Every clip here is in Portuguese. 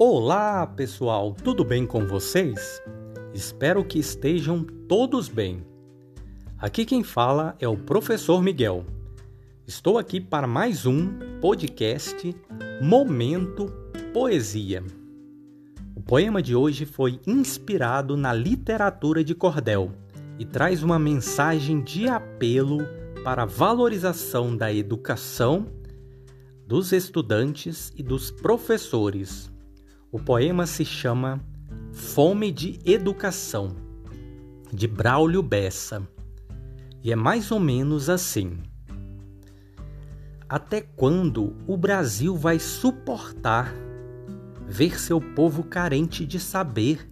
Olá, pessoal, tudo bem com vocês? Espero que estejam todos bem. Aqui quem fala é o professor Miguel. Estou aqui para mais um podcast Momento Poesia. O poema de hoje foi inspirado na literatura de cordel e traz uma mensagem de apelo para a valorização da educação dos estudantes e dos professores o poema se chama Fome de Educação, de Braulio Bessa, e é mais ou menos assim. Até quando o Brasil vai suportar ver seu povo carente de saber?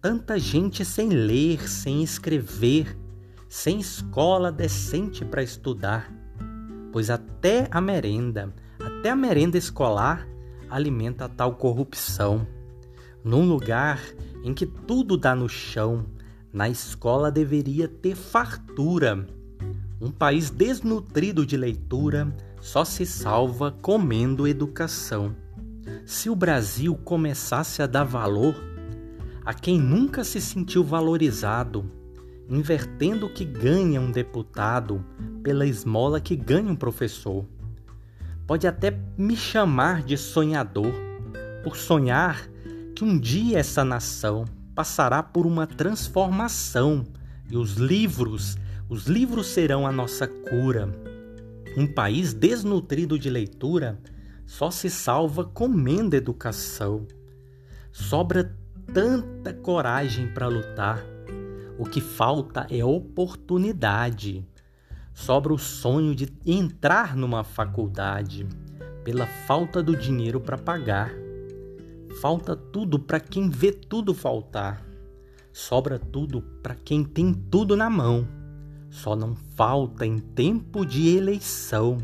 Tanta gente sem ler, sem escrever, sem escola decente para estudar. Pois até a merenda, até a merenda escolar alimenta tal corrupção. Num lugar em que tudo dá no chão, na escola deveria ter fartura. Um país desnutrido de leitura só se salva comendo educação. Se o Brasil começasse a dar valor a quem nunca se sentiu valorizado, invertendo o que ganha um deputado pela esmola que ganha um professor pode até me chamar de sonhador, por sonhar que um dia essa nação passará por uma transformação e os livros, os livros serão a nossa cura. Um país desnutrido de leitura só se salva comendo educação. Sobra tanta coragem para lutar. O que falta é oportunidade sobra o sonho de entrar numa faculdade pela falta do dinheiro para pagar. Falta tudo para quem vê tudo faltar. Sobra tudo para quem tem tudo na mão. Só não falta em tempo de eleição.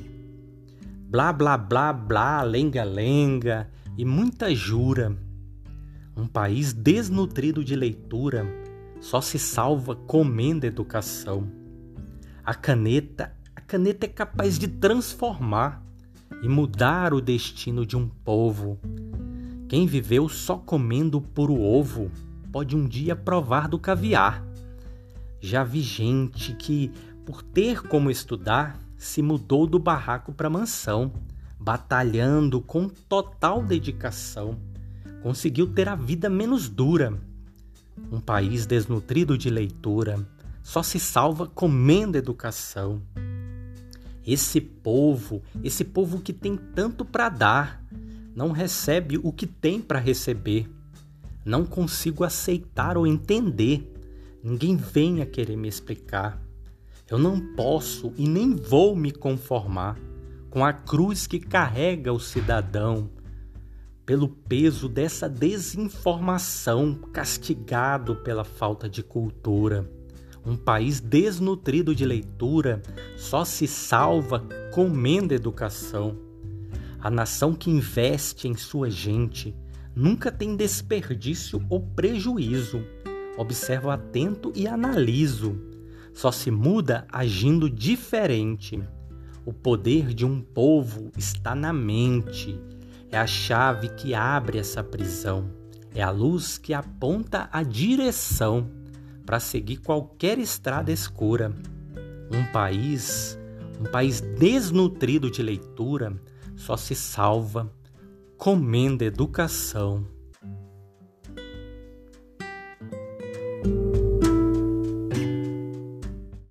Blá blá blá blá, lenga lenga e muita jura. Um país desnutrido de leitura só se salva comendo educação. A caneta, a caneta é capaz de transformar e mudar o destino de um povo. Quem viveu só comendo puro ovo pode um dia provar do caviar. Já vi gente que, por ter como estudar, se mudou do barraco para mansão, batalhando com total dedicação. Conseguiu ter a vida menos dura. Um país desnutrido de leitura só se salva comendo educação. Esse povo, esse povo que tem tanto para dar, não recebe o que tem para receber. Não consigo aceitar ou entender. Ninguém vem a querer me explicar. Eu não posso e nem vou me conformar com a cruz que carrega o cidadão, pelo peso dessa desinformação, castigado pela falta de cultura. Um país desnutrido de leitura só se salva comendo educação. A nação que investe em sua gente nunca tem desperdício ou prejuízo. Observo atento e analiso. Só se muda agindo diferente. O poder de um povo está na mente. É a chave que abre essa prisão. É a luz que aponta a direção para seguir qualquer estrada escura. Um país, um país desnutrido de leitura, só se salva comendo educação.